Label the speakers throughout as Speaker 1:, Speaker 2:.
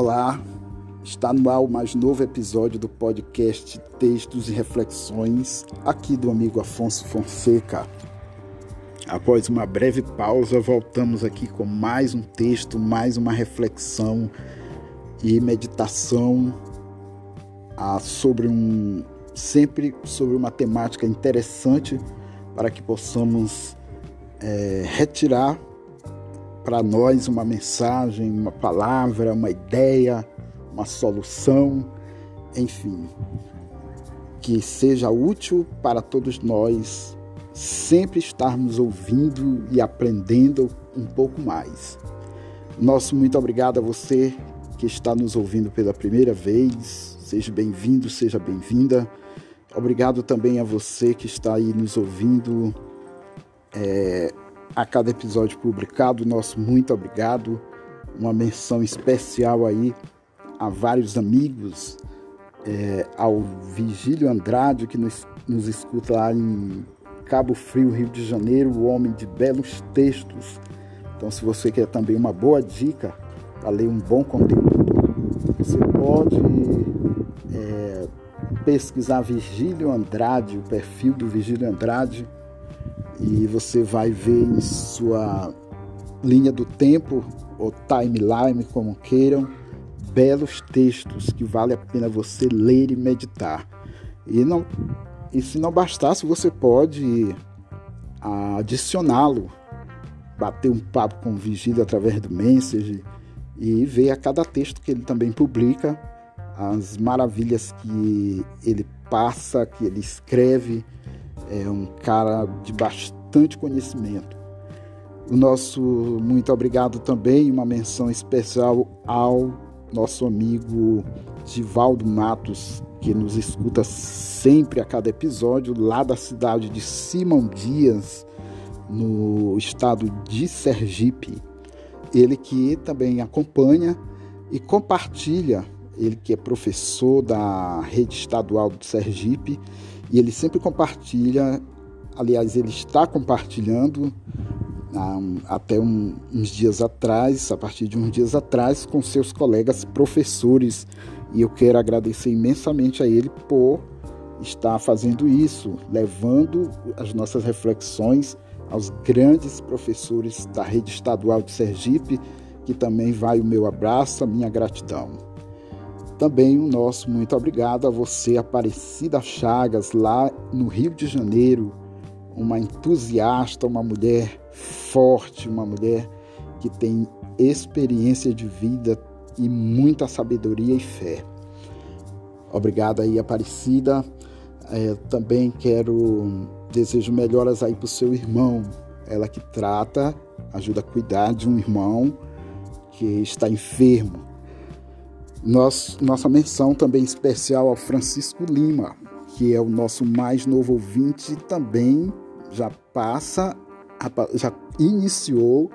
Speaker 1: Olá, está no ar o mais novo episódio do podcast Textos e Reflexões, aqui do amigo Afonso Fonseca. Após uma breve pausa, voltamos aqui com mais um texto, mais uma reflexão e meditação ah, sobre um sempre sobre uma temática interessante para que possamos é, retirar para nós uma mensagem, uma palavra, uma ideia, uma solução, enfim, que seja útil para todos nós sempre estarmos ouvindo e aprendendo um pouco mais. Nosso muito obrigado a você que está nos ouvindo pela primeira vez. Seja bem-vindo, seja bem-vinda. Obrigado também a você que está aí nos ouvindo é, a cada episódio publicado. Nosso muito obrigado. Uma menção especial aí a vários amigos, é, ao Vigílio Andrade, que nos, nos escuta lá em Cabo Frio, Rio de Janeiro, o homem de belos textos. Então, se você quer também uma boa dica para ler um bom conteúdo, você pode é, pesquisar Vigílio Andrade, o perfil do Vigílio Andrade e você vai ver em sua linha do tempo ou timeline, como queiram, belos textos que vale a pena você ler e meditar. E, não, e se não bastasse, você pode adicioná-lo, bater um papo com o Vigílio através do Message e ver a cada texto que ele também publica as maravilhas que ele passa, que ele escreve é um cara de bastante conhecimento. O nosso muito obrigado também, uma menção especial ao nosso amigo Givaldo Matos, que nos escuta sempre a cada episódio, lá da cidade de Simão Dias, no estado de Sergipe. Ele que também acompanha e compartilha, ele que é professor da rede estadual do Sergipe e ele sempre compartilha, aliás, ele está compartilhando até um, uns dias atrás, a partir de uns dias atrás, com seus colegas professores. E eu quero agradecer imensamente a ele por estar fazendo isso, levando as nossas reflexões aos grandes professores da rede estadual de Sergipe, que também vai o meu abraço, a minha gratidão. Também o nosso muito obrigado a você, Aparecida Chagas, lá no Rio de Janeiro, uma entusiasta, uma mulher forte, uma mulher que tem experiência de vida e muita sabedoria e fé. Obrigado aí, Aparecida. É, também quero desejo melhoras aí para o seu irmão. Ela que trata, ajuda a cuidar de um irmão que está enfermo. Nossa menção também especial ao Francisco Lima, que é o nosso mais novo ouvinte, também já passa, já iniciou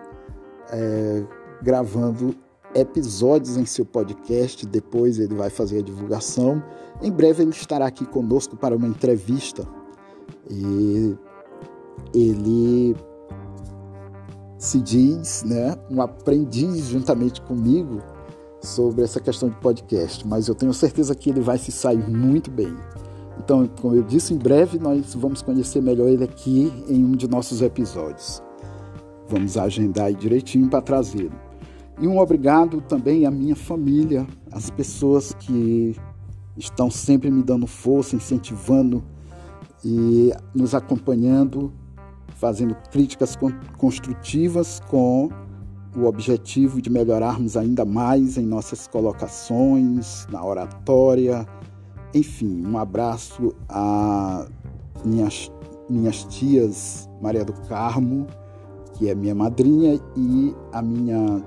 Speaker 1: é, gravando episódios em seu podcast, depois ele vai fazer a divulgação. Em breve ele estará aqui conosco para uma entrevista. E ele se diz, né, um aprendiz juntamente comigo sobre essa questão de podcast, mas eu tenho certeza que ele vai se sair muito bem. Então, como eu disse, em breve nós vamos conhecer melhor ele aqui em um de nossos episódios. Vamos agendar direitinho para trazê-lo. E um obrigado também à minha família, às pessoas que estão sempre me dando força, incentivando e nos acompanhando, fazendo críticas construtivas com o objetivo de melhorarmos ainda mais em nossas colocações, na oratória. Enfim, um abraço a minhas, minhas tias Maria do Carmo, que é minha madrinha, e a minha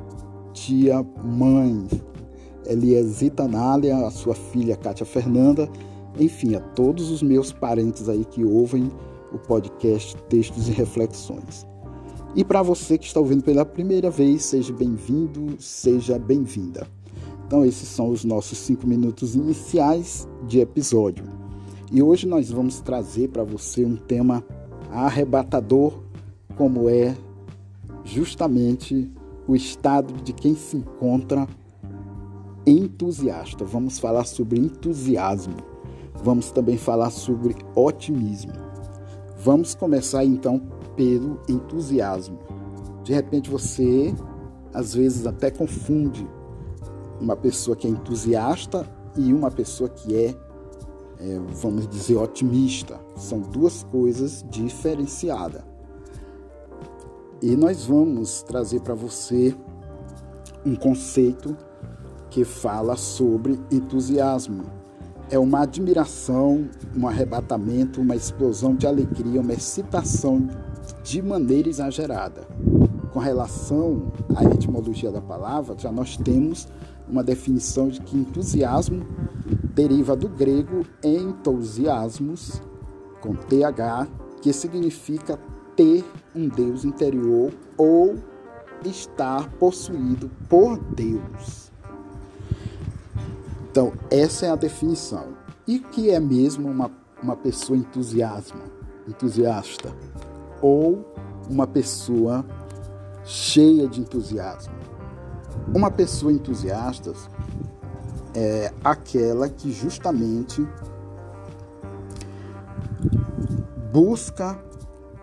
Speaker 1: tia mãe, Eliesita Nália, a sua filha Cátia Fernanda, enfim, a todos os meus parentes aí que ouvem o podcast Textos e Reflexões. E para você que está ouvindo pela primeira vez, seja bem-vindo, seja bem-vinda. Então, esses são os nossos cinco minutos iniciais de episódio. E hoje nós vamos trazer para você um tema arrebatador, como é justamente o estado de quem se encontra entusiasta. Vamos falar sobre entusiasmo. Vamos também falar sobre otimismo. Vamos começar então pelo entusiasmo. De repente você às vezes até confunde uma pessoa que é entusiasta e uma pessoa que é, é vamos dizer, otimista. São duas coisas diferenciadas. E nós vamos trazer para você um conceito que fala sobre entusiasmo. É uma admiração, um arrebatamento, uma explosão de alegria, uma excitação de maneira exagerada. Com relação à etimologia da palavra, já nós temos uma definição de que entusiasmo deriva do grego entusiasmos, com TH, que significa ter um Deus interior ou estar possuído por Deus. Então, essa é a definição. E que é mesmo uma, uma pessoa entusiasma, entusiasta? Ou uma pessoa cheia de entusiasmo? Uma pessoa entusiasta é aquela que justamente busca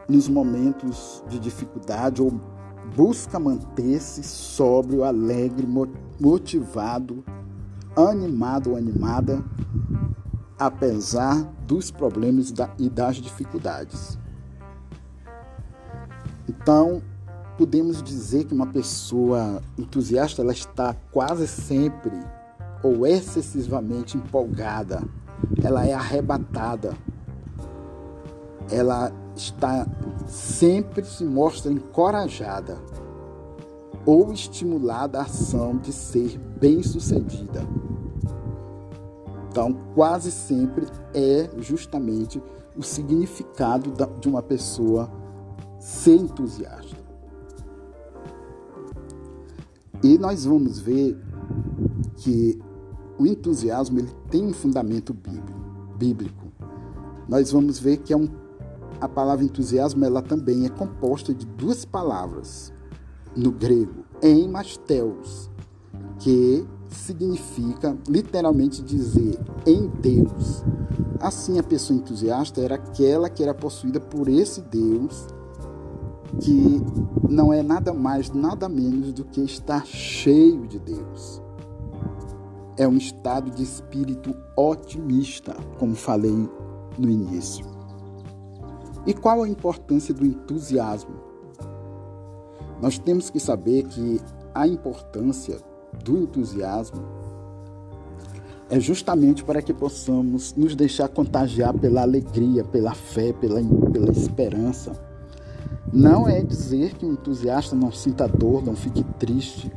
Speaker 1: nos momentos de dificuldade ou busca manter-se sóbrio, alegre, motivado, animado ou animada, apesar dos problemas e das dificuldades. Então, podemos dizer que uma pessoa entusiasta ela está quase sempre ou excessivamente empolgada, ela é arrebatada, ela está sempre se mostra encorajada ou estimulada a ação de ser bem-sucedida. Então, quase sempre é justamente o significado de uma pessoa ser entusiasta. E nós vamos ver que o entusiasmo ele tem um fundamento bíblico. Nós vamos ver que é um a palavra entusiasmo ela também é composta de duas palavras no grego, em mastéus, que significa literalmente dizer em Deus. Assim, a pessoa entusiasta era aquela que era possuída por esse Deus, que não é nada mais, nada menos do que estar cheio de Deus. É um estado de espírito otimista, como falei no início. E qual a importância do entusiasmo? Nós temos que saber que a importância do entusiasmo é justamente para que possamos nos deixar contagiar pela alegria, pela fé, pela, pela esperança. Não é dizer que um entusiasta não sinta dor, não fique triste.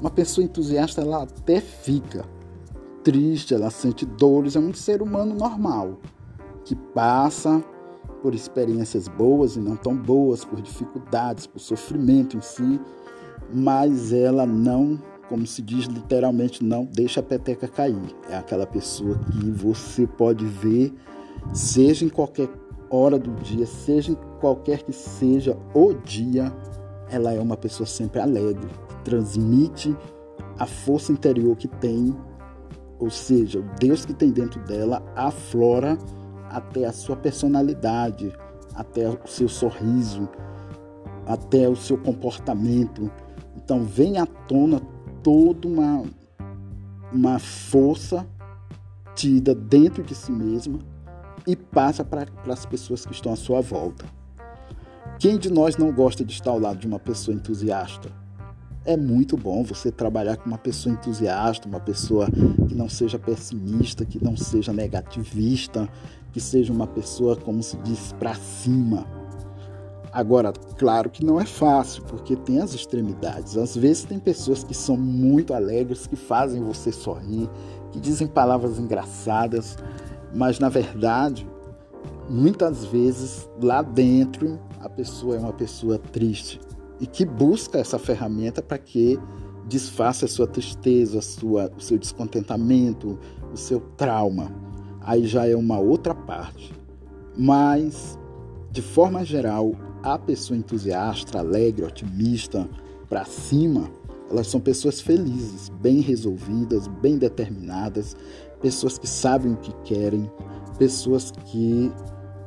Speaker 1: Uma pessoa entusiasta, ela até fica triste, ela sente dores, é um ser humano normal que passa por experiências boas e não tão boas, por dificuldades, por sofrimento em si, mas ela não, como se diz literalmente, não deixa a peteca cair. É aquela pessoa que você pode ver, seja em qualquer hora do dia, seja em qualquer que seja o dia, ela é uma pessoa sempre alegre, que transmite a força interior que tem, ou seja, o Deus que tem dentro dela aflora até a sua personalidade, até o seu sorriso, até o seu comportamento. Então vem à tona toda uma, uma força tida dentro de si mesma e passa para as pessoas que estão à sua volta. Quem de nós não gosta de estar ao lado de uma pessoa entusiasta? É muito bom você trabalhar com uma pessoa entusiasta, uma pessoa que não seja pessimista, que não seja negativista, que seja uma pessoa, como se diz, para cima. Agora, claro que não é fácil, porque tem as extremidades. Às vezes tem pessoas que são muito alegres, que fazem você sorrir, que dizem palavras engraçadas, mas na verdade, muitas vezes lá dentro a pessoa é uma pessoa triste e que busca essa ferramenta para que desfaça a sua tristeza, a sua, o seu descontentamento, o seu trauma aí já é uma outra parte. Mas, de forma geral, a pessoa entusiasta, alegre, otimista, para cima, Elas são pessoas felizes, bem resolvidas, bem determinadas, pessoas que sabem o que querem, pessoas que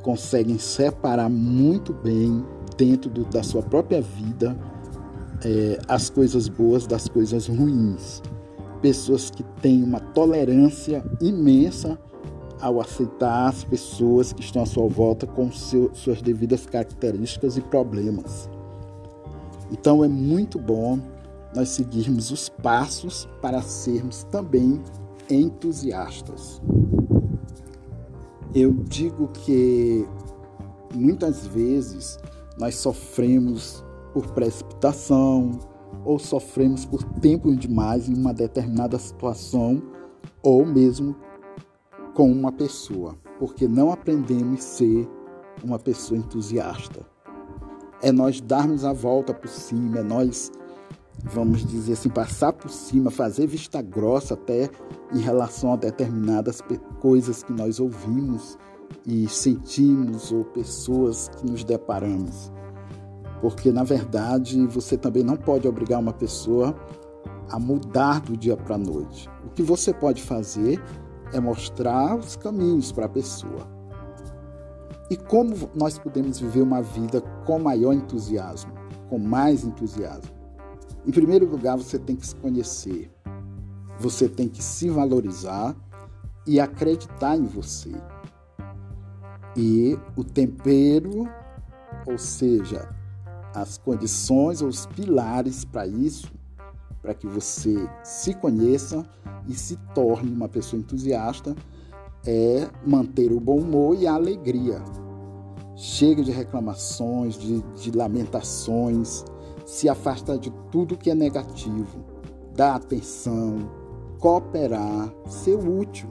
Speaker 1: conseguem separar muito bem dentro do, da sua própria vida é, as coisas boas das coisas ruins. Pessoas que têm uma tolerância imensa ao aceitar as pessoas que estão à sua volta com seu, suas devidas características e problemas. Então é muito bom nós seguirmos os passos para sermos também entusiastas. Eu digo que muitas vezes nós sofremos por precipitação ou sofremos por tempo demais em uma determinada situação ou mesmo com uma pessoa, porque não aprendemos a ser uma pessoa entusiasta. É nós darmos a volta por cima, é nós, vamos dizer assim, passar por cima, fazer vista grossa até em relação a determinadas coisas que nós ouvimos e sentimos ou pessoas que nos deparamos. Porque, na verdade, você também não pode obrigar uma pessoa a mudar do dia para a noite. O que você pode fazer é mostrar os caminhos para a pessoa. E como nós podemos viver uma vida com maior entusiasmo, com mais entusiasmo? Em primeiro lugar, você tem que se conhecer, você tem que se valorizar e acreditar em você. E o tempero, ou seja, as condições ou os pilares para isso, para que você se conheça e se torne uma pessoa entusiasta, é manter o bom humor e a alegria. Chega de reclamações, de, de lamentações, se afasta de tudo que é negativo, dar atenção, cooperar, ser útil,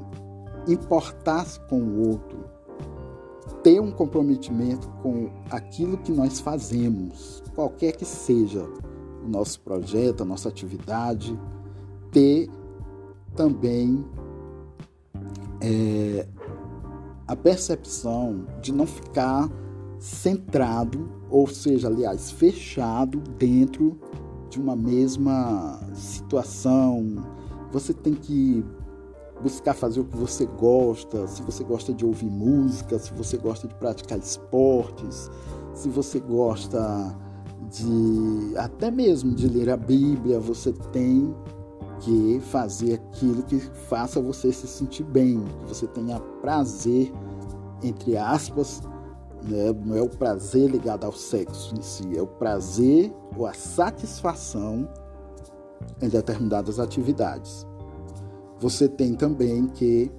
Speaker 1: importar-se com o outro, ter um comprometimento com aquilo que nós fazemos, qualquer que seja o nosso projeto, a nossa atividade, ter também é, a percepção de não ficar centrado, ou seja, aliás, fechado dentro de uma mesma situação. Você tem que buscar fazer o que você gosta, se você gosta de ouvir música, se você gosta de praticar esportes, se você gosta de até mesmo de ler a Bíblia, você tem que fazer aquilo que faça você se sentir bem, que você tenha prazer, entre aspas, né? não é o prazer ligado ao sexo em si, é o prazer ou a satisfação em determinadas atividades você tem também que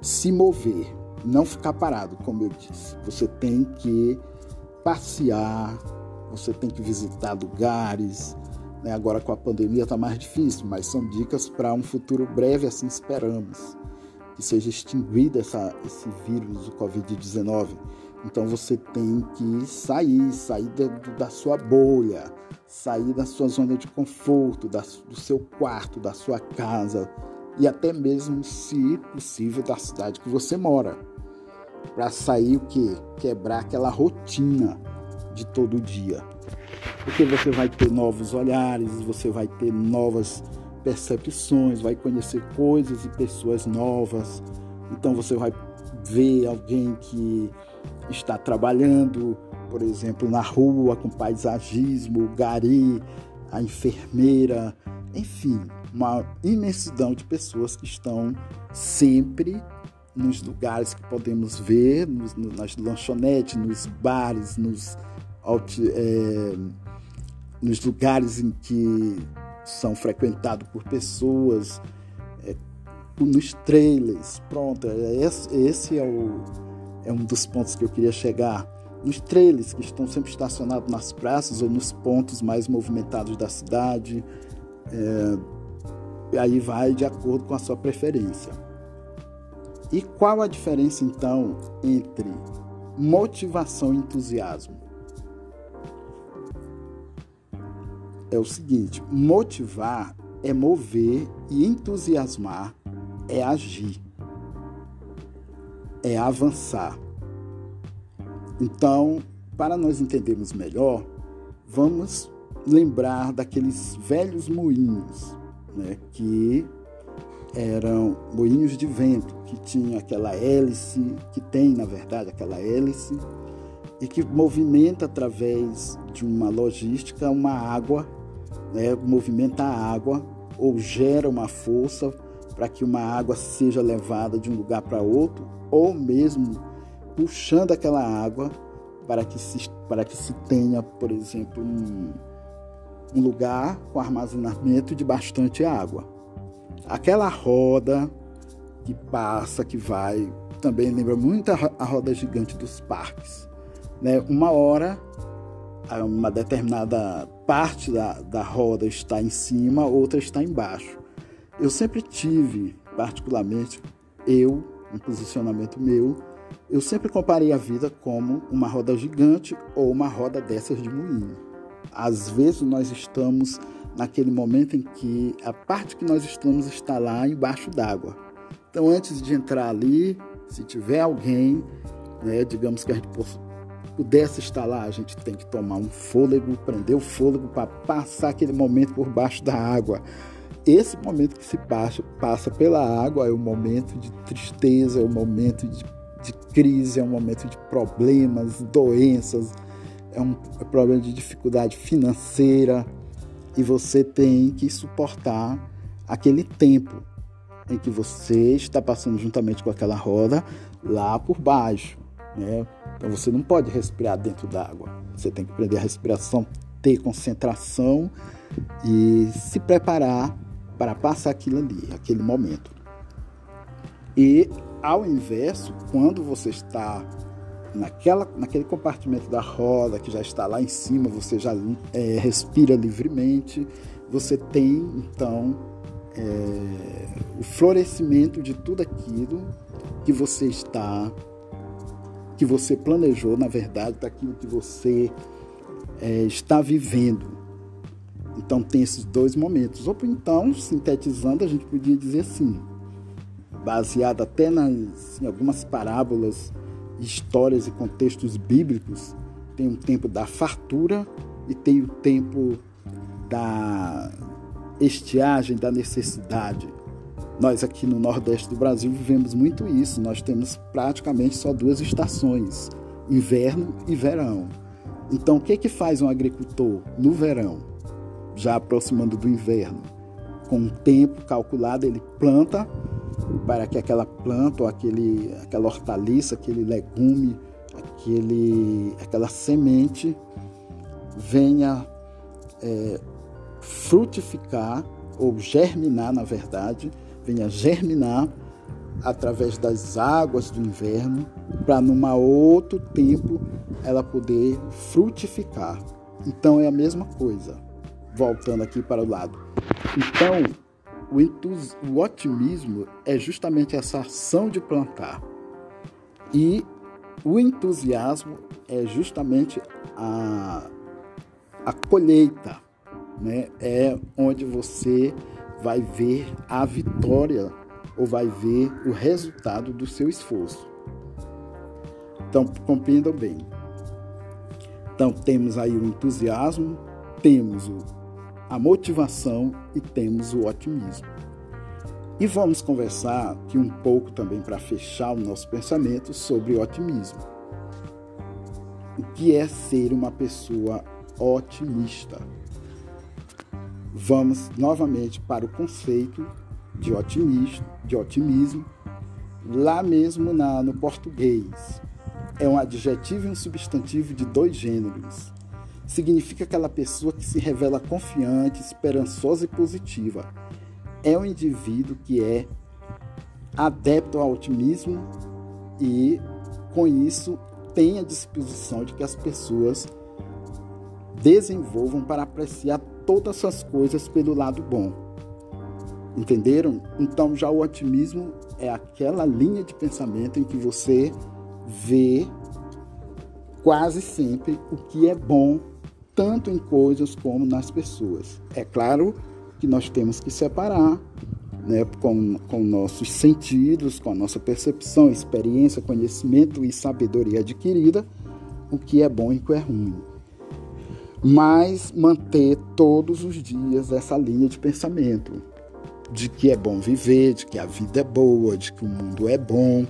Speaker 1: se mover, não ficar parado, como eu disse. Você tem que passear, você tem que visitar lugares. Né? Agora com a pandemia está mais difícil, mas são dicas para um futuro breve, assim esperamos, que seja extinguido essa, esse vírus, o Covid-19. Então você tem que sair, sair da, da sua bolha, sair da sua zona de conforto, da, do seu quarto, da sua casa e até mesmo, se possível, da cidade que você mora. Para sair o que? Quebrar aquela rotina de todo dia. Porque você vai ter novos olhares, você vai ter novas percepções, vai conhecer coisas e pessoas novas. Então você vai ver alguém que está trabalhando por exemplo, na rua com paisagismo, o gari, a enfermeira, enfim, uma imensidão de pessoas que estão sempre nos lugares que podemos ver, nos, nas lanchonetes, nos bares, nos, é, nos lugares em que são frequentados por pessoas, é, nos trailers. Pronto, é esse, esse é, o, é um dos pontos que eu queria chegar nos trailers que estão sempre estacionados nas praças ou nos pontos mais movimentados da cidade. É, aí vai de acordo com a sua preferência. E qual a diferença então entre motivação e entusiasmo? É o seguinte: motivar é mover e entusiasmar é agir, é avançar. Então, para nós entendermos melhor, vamos lembrar daqueles velhos moinhos, né, que eram moinhos de vento, que tinha aquela hélice, que tem, na verdade, aquela hélice, e que movimenta através de uma logística uma água, né, movimenta a água ou gera uma força para que uma água seja levada de um lugar para outro, ou mesmo puxando aquela água para que se, para que se tenha, por exemplo, um, um lugar com armazenamento de bastante água. Aquela roda que passa, que vai, também lembra muito a roda gigante dos parques. Né? Uma hora, uma determinada parte da, da roda está em cima, outra está embaixo. Eu sempre tive, particularmente, eu, um posicionamento meu, eu sempre comparei a vida como uma roda gigante ou uma roda dessas de moinho. Às vezes nós estamos naquele momento em que a parte que nós estamos está lá embaixo d'água. Então, antes de entrar ali, se tiver alguém, né, digamos que a gente pudesse estar lá, a gente tem que tomar um fôlego, prender o fôlego para passar aquele momento por baixo da água. Esse momento que se passa, passa pela água é o momento de tristeza, é o momento de de crise, é um momento de problemas, doenças, é um problema de dificuldade financeira e você tem que suportar aquele tempo em que você está passando juntamente com aquela roda lá por baixo. Né? Então você não pode respirar dentro d'água. Você tem que aprender a respiração, ter concentração e se preparar para passar aquilo ali, aquele momento. E ao inverso, quando você está naquela, naquele compartimento da roda que já está lá em cima, você já é, respira livremente, você tem então é, o florescimento de tudo aquilo que você está, que você planejou, na verdade, daquilo que você é, está vivendo. Então tem esses dois momentos. Ou então, sintetizando, a gente podia dizer assim: baseada até nas, em algumas parábolas, histórias e contextos bíblicos, tem o tempo da fartura e tem o tempo da estiagem, da necessidade. Nós aqui no Nordeste do Brasil vivemos muito isso. Nós temos praticamente só duas estações, inverno e verão. Então, o que, que faz um agricultor no verão, já aproximando do inverno? Com um tempo calculado, ele planta para que aquela planta ou aquele, aquela hortaliça, aquele legume, aquele, aquela semente venha é, frutificar ou germinar, na verdade, venha germinar através das águas do inverno, para numa outro tempo ela poder frutificar. Então é a mesma coisa. Voltando aqui para o lado. Então, o, entus... o otimismo é justamente essa ação de plantar. E o entusiasmo é justamente a, a colheita, né? É onde você vai ver a vitória ou vai ver o resultado do seu esforço. Então, compreendam bem. Então, temos aí o entusiasmo, temos o a motivação e temos o otimismo. E vamos conversar aqui um pouco também para fechar o nosso pensamento sobre otimismo. O que é ser uma pessoa otimista? Vamos novamente para o conceito de otimismo, de otimismo lá mesmo na, no português. É um adjetivo e um substantivo de dois gêneros significa aquela pessoa que se revela confiante, esperançosa e positiva. É um indivíduo que é adepto ao otimismo e, com isso, tem a disposição de que as pessoas desenvolvam para apreciar todas as coisas pelo lado bom. Entenderam? Então, já o otimismo é aquela linha de pensamento em que você vê quase sempre o que é bom tanto em coisas como nas pessoas. É claro que nós temos que separar né, com, com nossos sentidos, com a nossa percepção, experiência, conhecimento e sabedoria adquirida, o que é bom e o que é ruim. mas manter todos os dias essa linha de pensamento de que é bom viver, de que a vida é boa, de que o mundo é bom,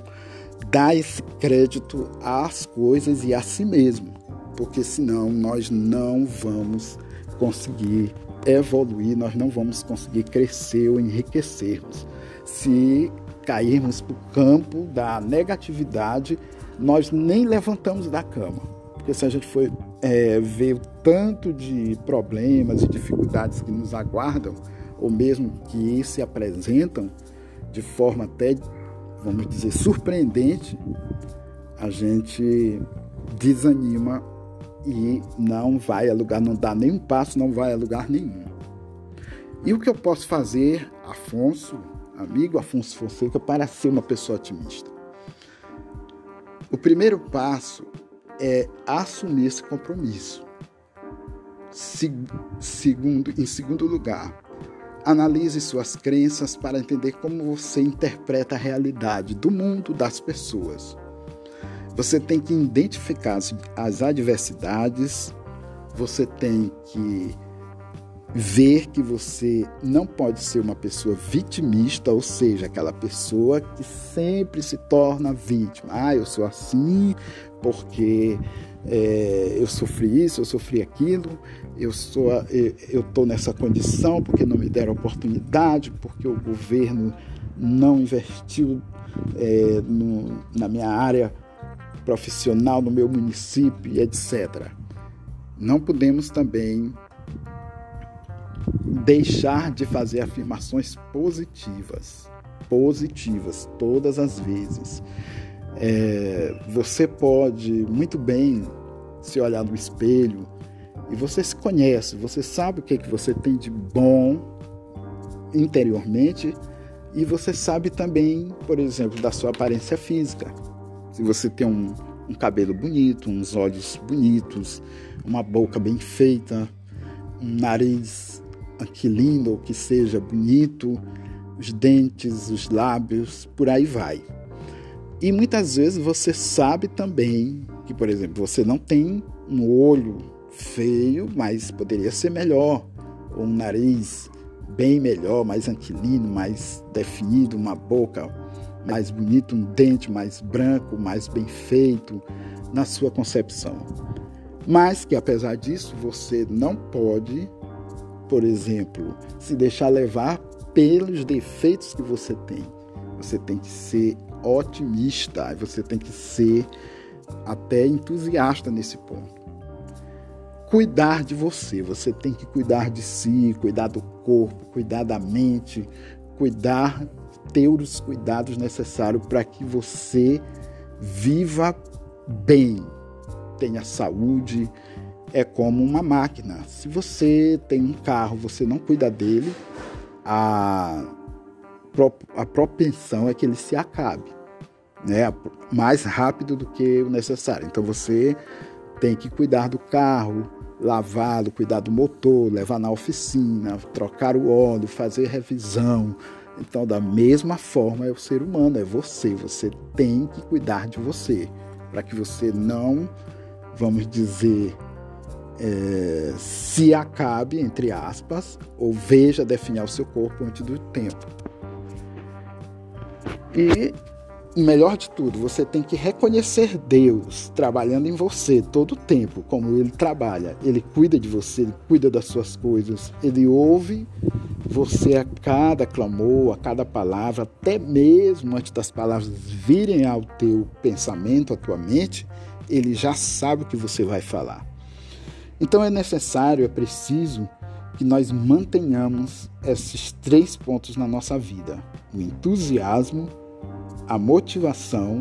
Speaker 1: dar esse crédito às coisas e a si mesmo, porque senão nós não vamos conseguir evoluir, nós não vamos conseguir crescer ou enriquecermos. Se cairmos para o campo da negatividade, nós nem levantamos da cama. Porque se a gente for é, ver o tanto de problemas e dificuldades que nos aguardam, ou mesmo que se apresentam de forma até, vamos dizer, surpreendente, a gente desanima e não vai a lugar, não dá nenhum passo, não vai a lugar nenhum. E o que eu posso fazer, Afonso, amigo Afonso Fonseca, para ser uma pessoa otimista? O primeiro passo é assumir esse compromisso. Segundo, em segundo lugar, analise suas crenças para entender como você interpreta a realidade do mundo, das pessoas. Você tem que identificar as, adversidades, você tem que ver que você não pode ser uma pessoa vitimista, ou seja, aquela pessoa que sempre se torna vítima. Ah, eu sou assim porque é, eu sofri isso, eu sofri aquilo, eu sou, eu estou nessa condição porque não me deram oportunidade, porque o governo não investiu é, no, na minha área profissional, no meu município, etc. Não podemos também deixar de fazer afirmações positivas, positivas todas as vezes. É, você pode muito bem se olhar no espelho e você se conhece, você sabe o que, é que você tem de bom interiormente e você sabe também, por exemplo, da sua aparência física. Se você tem um, um cabelo bonito, uns olhos bonitos, uma boca bem feita, um nariz aquilino ou que seja bonito, os dentes, os lábios, por aí vai. E muitas vezes você sabe também que, por exemplo, você não tem um olho feio, mas poderia ser melhor, ou um nariz bem melhor, mais aquilino, mais definido, uma boca mais bonita, um dente mais branco, mais bem feito na sua concepção. Mas que apesar disso, você não pode por exemplo, se deixar levar pelos defeitos que você tem. Você tem que ser otimista, você tem que ser até entusiasta nesse ponto. Cuidar de você, você tem que cuidar de si, cuidar do corpo, cuidar da mente, cuidar, ter os cuidados necessários para que você viva bem, tenha saúde, é como uma máquina. Se você tem um carro, você não cuida dele, a, a propensão é que ele se acabe, né? Mais rápido do que o necessário. Então você tem que cuidar do carro, lavá-lo, cuidar do motor, levar na oficina, trocar o óleo, fazer revisão. Então, da mesma forma, é o ser humano, é você. Você tem que cuidar de você, para que você não, vamos dizer, é, se acabe, entre aspas, ou veja definhar o seu corpo antes do tempo. E melhor de tudo, você tem que reconhecer Deus trabalhando em você todo o tempo, como Ele trabalha. Ele cuida de você, Ele cuida das suas coisas, Ele ouve você a cada clamor, a cada palavra, até mesmo antes das palavras virem ao teu pensamento, à tua mente, Ele já sabe o que você vai falar. Então é necessário, é preciso que nós mantenhamos esses três pontos na nossa vida: o entusiasmo, a motivação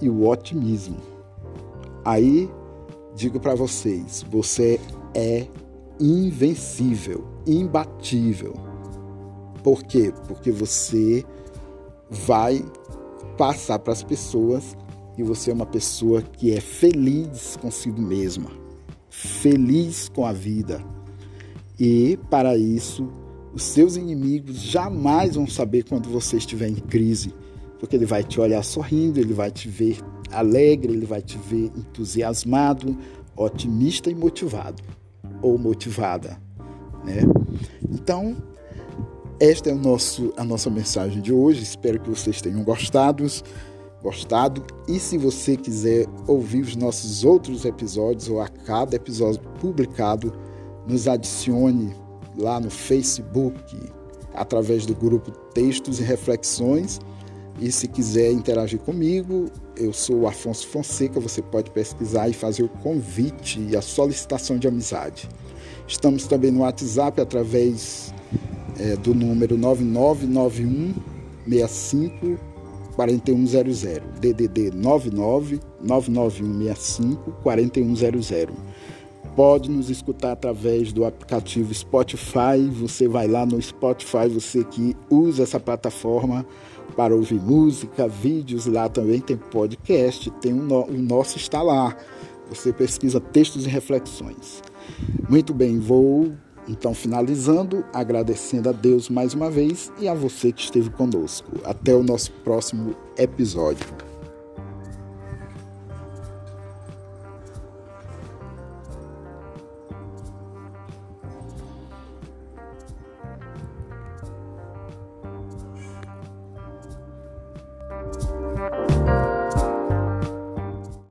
Speaker 1: e o otimismo. Aí digo para vocês, você é invencível, imbatível. Por quê? Porque você vai passar para as pessoas que você é uma pessoa que é feliz consigo mesma feliz com a vida. E para isso, os seus inimigos jamais vão saber quando você estiver em crise, porque ele vai te olhar sorrindo, ele vai te ver alegre, ele vai te ver entusiasmado, otimista e motivado. ou motivada, né? Então, esta é o nosso, a nossa mensagem de hoje. Espero que vocês tenham gostado, gostado. E se você quiser ouvir os nossos outros episódios ou a cada episódio publicado, nos adicione lá no Facebook através do grupo Textos e Reflexões. E se quiser interagir comigo, eu sou Afonso Fonseca. Você pode pesquisar e fazer o convite e a solicitação de amizade. Estamos também no WhatsApp através é, do número 999165 4100, DDD 99 99165 4100. Pode nos escutar através do aplicativo Spotify. Você vai lá no Spotify, você que usa essa plataforma para ouvir música, vídeos, lá também tem podcast, tem o, no, o nosso está lá. Você pesquisa textos e reflexões. Muito bem, vou então finalizando, agradecendo a Deus mais uma vez e a você que esteve conosco. Até o nosso próximo episódio.